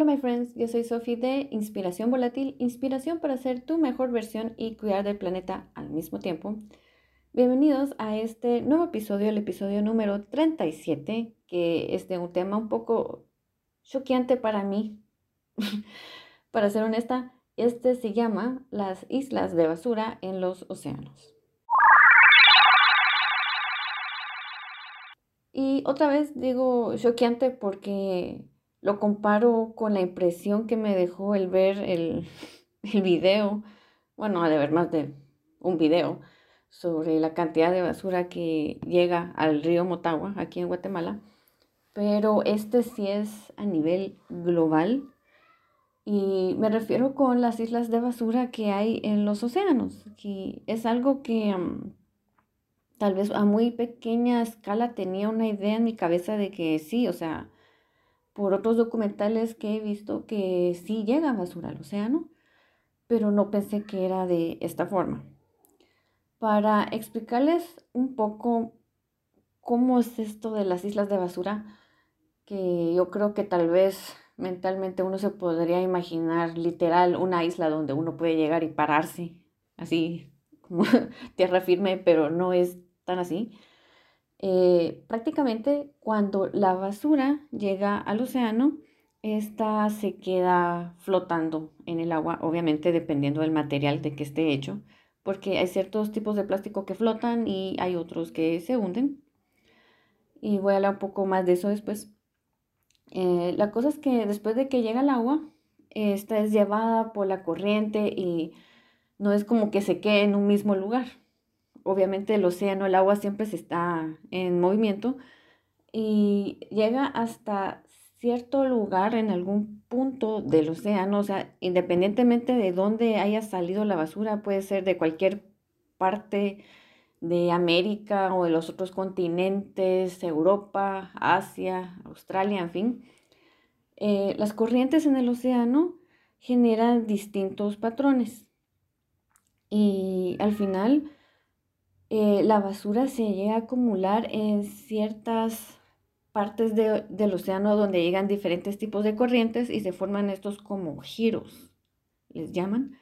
Hola my friends, yo soy Sophie de Inspiración Volátil, inspiración para ser tu mejor versión y cuidar del planeta al mismo tiempo. Bienvenidos a este nuevo episodio, el episodio número 37, que es de un tema un poco choqueante para mí. para ser honesta, este se llama las islas de basura en los océanos. Y otra vez digo choqueante porque lo comparo con la impresión que me dejó el ver el, el video, bueno, de ver más de un video sobre la cantidad de basura que llega al río Motagua, aquí en Guatemala, pero este sí es a nivel global y me refiero con las islas de basura que hay en los océanos, que es algo que tal vez a muy pequeña escala tenía una idea en mi cabeza de que sí, o sea, por otros documentales que he visto que sí llega basura al océano, pero no pensé que era de esta forma. Para explicarles un poco cómo es esto de las islas de basura, que yo creo que tal vez mentalmente uno se podría imaginar literal una isla donde uno puede llegar y pararse, así como tierra firme, pero no es tan así. Eh, prácticamente cuando la basura llega al océano, esta se queda flotando en el agua, obviamente dependiendo del material de que esté hecho, porque hay ciertos tipos de plástico que flotan y hay otros que se hunden. Y voy a hablar un poco más de eso después. Eh, la cosa es que después de que llega el agua, esta es llevada por la corriente y no es como que se quede en un mismo lugar obviamente el océano, el agua siempre se está en movimiento y llega hasta cierto lugar en algún punto del océano, o sea, independientemente de dónde haya salido la basura, puede ser de cualquier parte de América o de los otros continentes, Europa, Asia, Australia, en fin. Eh, las corrientes en el océano generan distintos patrones y al final eh, la basura se llega a acumular en ciertas partes del océano donde llegan diferentes tipos de corrientes y se forman estos como giros, les llaman.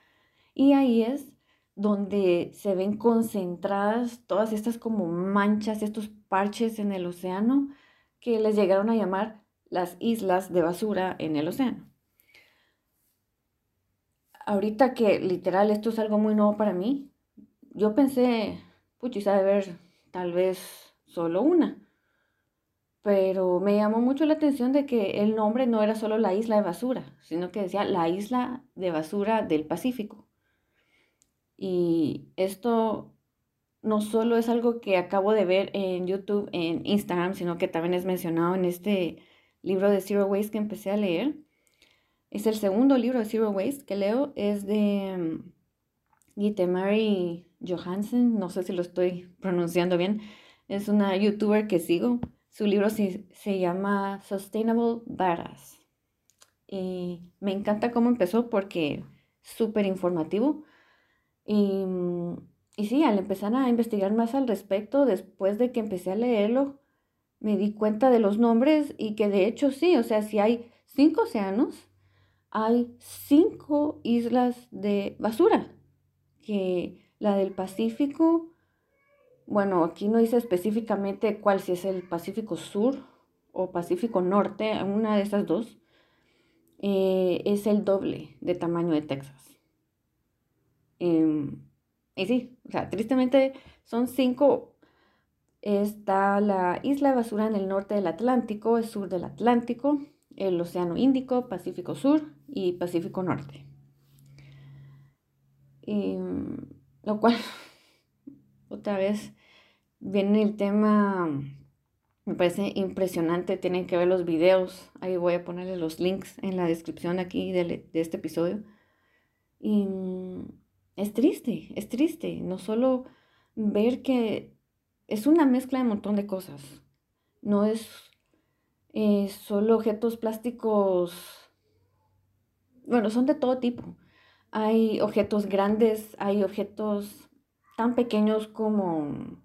Y ahí es donde se ven concentradas todas estas como manchas, estos parches en el océano que les llegaron a llamar las islas de basura en el océano. Ahorita que literal esto es algo muy nuevo para mí, yo pensé, puchis, de ver tal vez solo una. Pero me llamó mucho la atención de que el nombre no era solo la isla de basura, sino que decía la isla de basura del Pacífico. Y esto no solo es algo que acabo de ver en YouTube, en Instagram, sino que también es mencionado en este libro de Zero Waste que empecé a leer. Es el segundo libro de Zero Waste que leo, es de Gita Mary Johansen, no sé si lo estoy pronunciando bien, es una youtuber que sigo. Su libro se, llama Sustainable Badass. Y me encanta cómo empezó porque súper informativo. Y, y sí, al empezar a investigar más al respecto, después de que empecé a leerlo, me di cuenta de los nombres y que de hecho sí, o sea, si hay cinco océanos, hay cinco islas de basura que la del Pacífico, bueno, aquí no dice específicamente cuál, si es el Pacífico Sur o Pacífico Norte, una de esas dos, eh, es el doble de tamaño de Texas. Em, y sí, o sea, tristemente son cinco. Está la isla de basura en el norte del Atlántico, el sur del Atlántico, el Océano Índico, Pacífico Sur y Pacífico Norte. Em, lo cual, otra vez, viene el tema, me parece impresionante, tienen que ver los videos, ahí voy a ponerles los links en la descripción aquí de, este episodio. Y mm, es triste, es triste, no solo ver que es una mezcla de un montón de cosas, no es eh, solo objetos plásticos, bueno, son de todo tipo hay objetos grandes, hay objetos tan pequeños como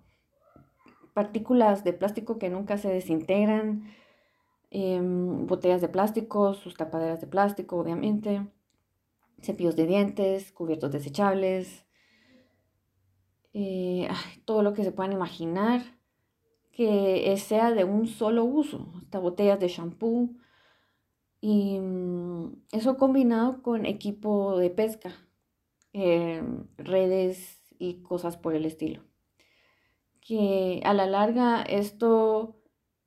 partículas de plástico que nunca se desintegran. em, botellas de plástico, sus tapaderas de plástico, obviamente, cepillos de dientes, cubiertos desechables, eh, todo lo que se puedan imaginar que sea de un solo uso, hasta botellas de shampoo. Y eso combinado con equipo de pesca, em, redes y cosas por el estilo. Que a la larga esto,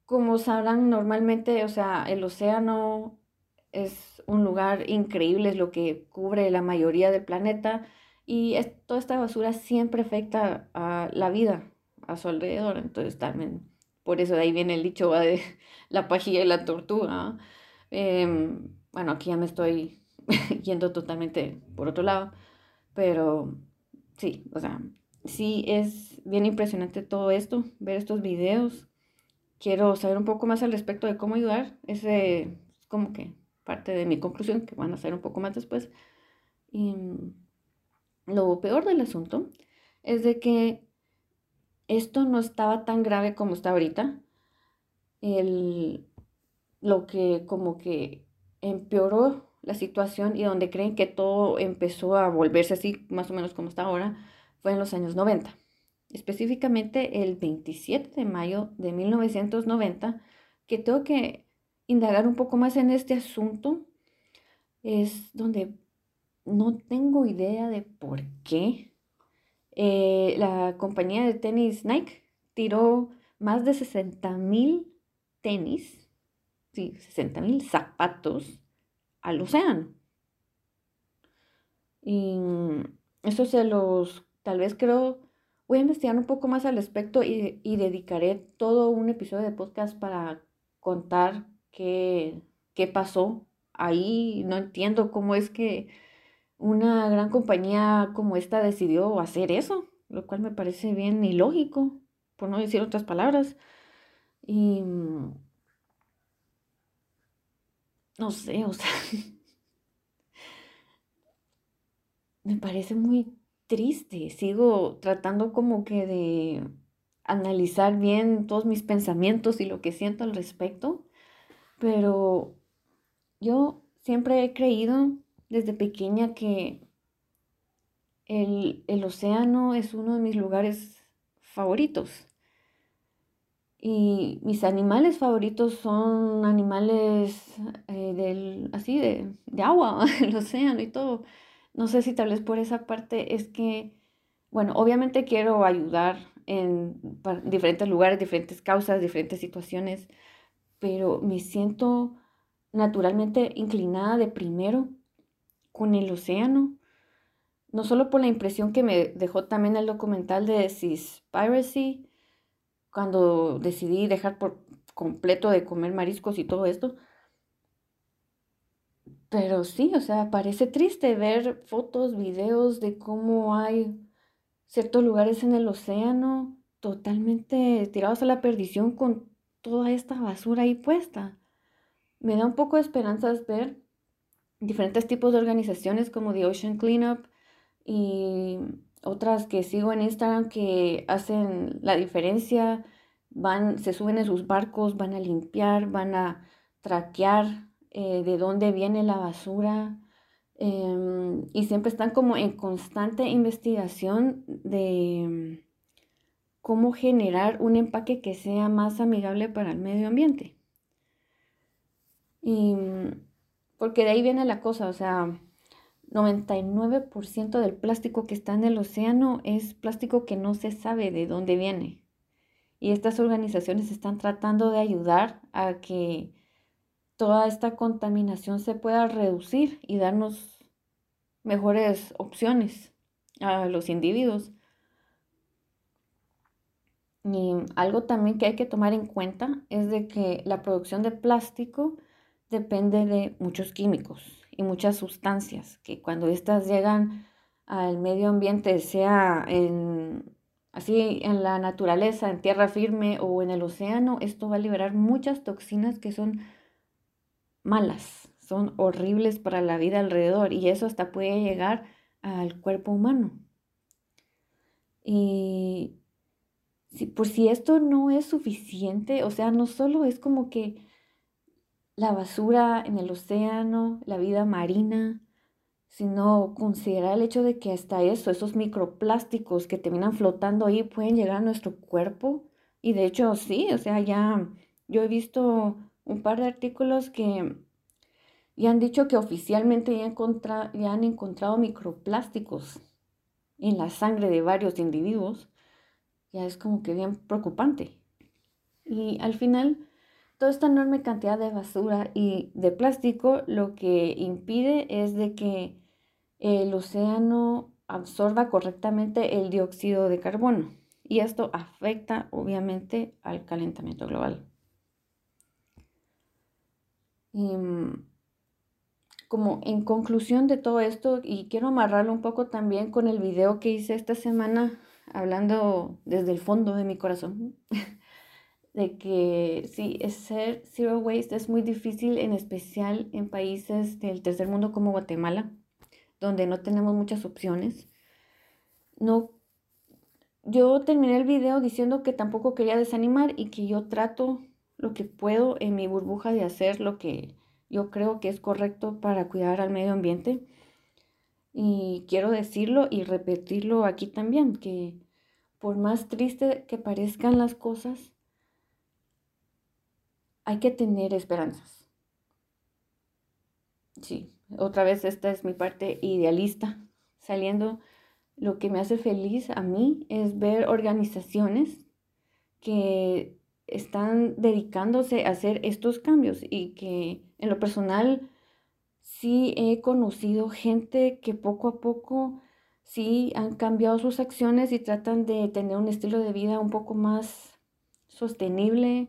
como sabrán normalmente, o sea, el océano es un lugar increíble, es lo que cubre la mayoría del planeta y toda esta basura siempre afecta a la vida a su alrededor. Entonces también, por eso de ahí viene el dicho de la pajilla y la tortuga. Em, bueno, aquí ya me estoy yendo totalmente por otro lado, pero sí, o sea, sí es bien impresionante todo esto, ver estos videos. Quiero saber un poco más al respecto de cómo ayudar. Ese es como que parte de mi conclusión, que van a ser un poco más después. Y lo peor del asunto es de que esto no estaba tan grave como está ahorita. El, lo que como que empeoró la situación y donde creen que todo empezó a volverse así, más o menos como está ahora, fue en los años 90. Específicamente el 27 de mayo de 1990, que tengo que indagar un poco más en este asunto, es donde no tengo idea de por qué eh, la compañía de tenis Nike tiró más de 60 mil tenis, sí, 60 mil zapatos al océano. Y eso se los, tal vez creo, voy a investigar un poco más al respecto y, y dedicaré todo un episodio de podcast para contar qué, qué pasó ahí. No entiendo cómo es que una gran compañía como esta decidió hacer eso, lo cual me parece bien ilógico, por no decir otras palabras. Y no sé, o sea, me parece muy triste. Sigo tratando como que de analizar bien todos mis pensamientos y lo que siento al respecto, pero yo siempre he creído desde pequeña que el, océano es uno de mis lugares favoritos. Y mis animales favoritos son animales eh, del, así de, de agua, el océano y todo. No sé si tal vez por esa parte es que, bueno, obviamente quiero ayudar en diferentes lugares, diferentes causas, diferentes situaciones, pero me siento naturalmente inclinada de primero con el océano, no solo por la impresión que me dejó también el documental de Seaspiracy, cuando decidí dejar por completo de comer mariscos y todo esto, pero sí, o sea, parece triste ver fotos, videos de cómo hay ciertos lugares en el océano totalmente tirados a la perdición con toda esta basura ahí puesta. Me da un poco de esperanzas ver diferentes tipos de organizaciones como The Ocean Cleanup y otras que sigo en Instagram que hacen la diferencia, van, se suben en sus barcos, van a limpiar, van a traquear eh, de dónde viene la basura em, y siempre están como en constante investigación de cómo generar un empaque que sea más amigable para el medio ambiente. Y porque de ahí viene la cosa, o sea, 99% del plástico que está en el océano es plástico que no se sabe de dónde viene. Y estas organizaciones están tratando de ayudar a que toda esta contaminación se pueda reducir y darnos mejores opciones a los individuos. Y algo también que hay que tomar en cuenta es de que la producción de plástico depende de muchos químicos y muchas sustancias que cuando éstas llegan al medio ambiente, sea en, así en la naturaleza, en tierra firme o en el océano, esto va a liberar muchas toxinas que son malas, son horribles para la vida alrededor y eso hasta puede llegar al cuerpo humano. Y si, por si esto no es suficiente, o sea, no solo es como que la basura en el océano, la vida marina, sino considerar el hecho de que hasta eso, esos microplásticos que terminan flotando ahí pueden llegar a nuestro cuerpo. Y de hecho sí, o sea, ya yo he visto un par de artículos que ya han dicho que oficialmente ya, ya han encontrado microplásticos en la sangre de varios individuos. Ya es como que bien preocupante. Y al final, toda esta enorme cantidad de basura y de plástico lo que impide es de que el océano absorba correctamente el dióxido de carbono y esto afecta obviamente al calentamiento global. Mm, como en conclusión de todo esto, y quiero amarrarlo un poco también con el video que hice esta semana, hablando desde el fondo de mi corazón, de que sí, ser zero waste es muy difícil, en especial en países del tercer mundo como Guatemala donde no tenemos muchas opciones. No, yo terminé el video diciendo que tampoco quería desanimar y que yo trato lo que puedo en mi burbuja de hacer lo que yo creo que es correcto para cuidar al medio ambiente. Y quiero decirlo y repetirlo aquí también, que por más triste que parezcan las cosas, hay que tener esperanzas. Sí, otra vez esta es mi parte idealista saliendo. Lo que me hace feliz a mí es ver organizaciones que están dedicándose a hacer estos cambios y que en lo personal sí he conocido gente que poco a poco sí han cambiado sus acciones y tratan de tener un estilo de vida un poco más sostenible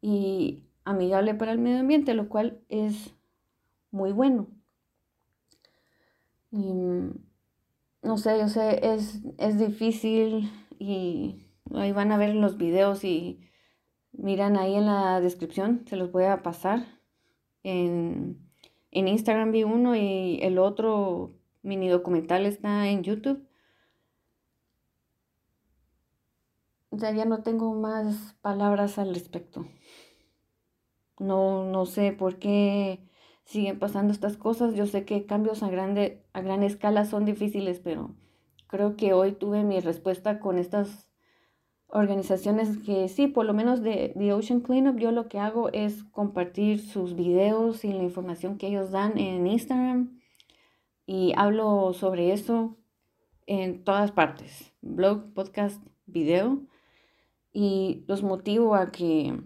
y amigable para el medio ambiente, lo cual es muy bueno. Mm, no sé, yo sé, es, es difícil y ahí van a ver los videos y miran ahí en la descripción, se los voy a pasar. En, en Instagram vi uno y el otro mini documental está en YouTube. O sea, ya no tengo más palabras al respecto. No, no sé por qué siguen pasando estas cosas. Yo sé que cambios a, grande, a gran escala son difíciles, pero creo que hoy tuve mi respuesta con estas organizaciones que sí, por lo menos de Ocean Cleanup, yo lo que hago es compartir sus videos y la información que ellos dan en Instagram y hablo sobre eso en todas partes, blog, podcast, video y los motivo a que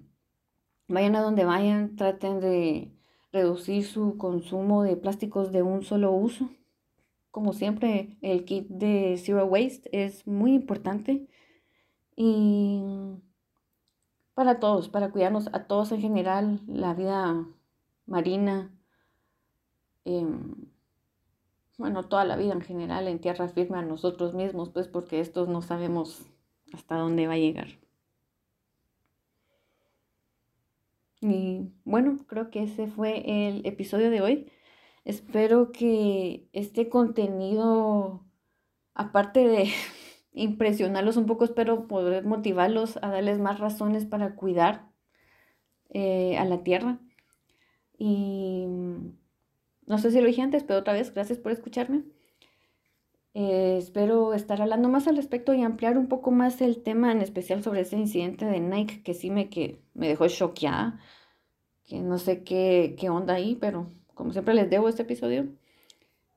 vayan a donde vayan, traten de reducir su consumo de plásticos de un solo uso. Como siempre, el kit de Zero Waste es muy importante y para todos, para cuidarnos a todos en general, la vida marina, em, bueno, toda la vida en general en tierra firme a nosotros mismos, pues porque estos no sabemos hasta dónde va a llegar. Y bueno, creo que ese fue el episodio de hoy. Espero que este contenido, aparte de impresionarlos un poco, espero poder motivarlos a darles más razones para cuidar eh, a la tierra. Y no sé si lo dije antes, pero otra vez, gracias por escucharme. Eh, espero estar hablando más al respecto y ampliar un poco más el tema, en especial sobre ese incidente de Nike que sí me, que me dejó choqueada que no sé qué, qué onda ahí, pero como siempre les debo este episodio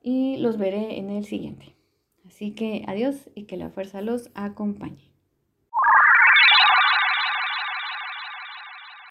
y los veré en el siguiente. Así que adiós y que la fuerza los acompañe.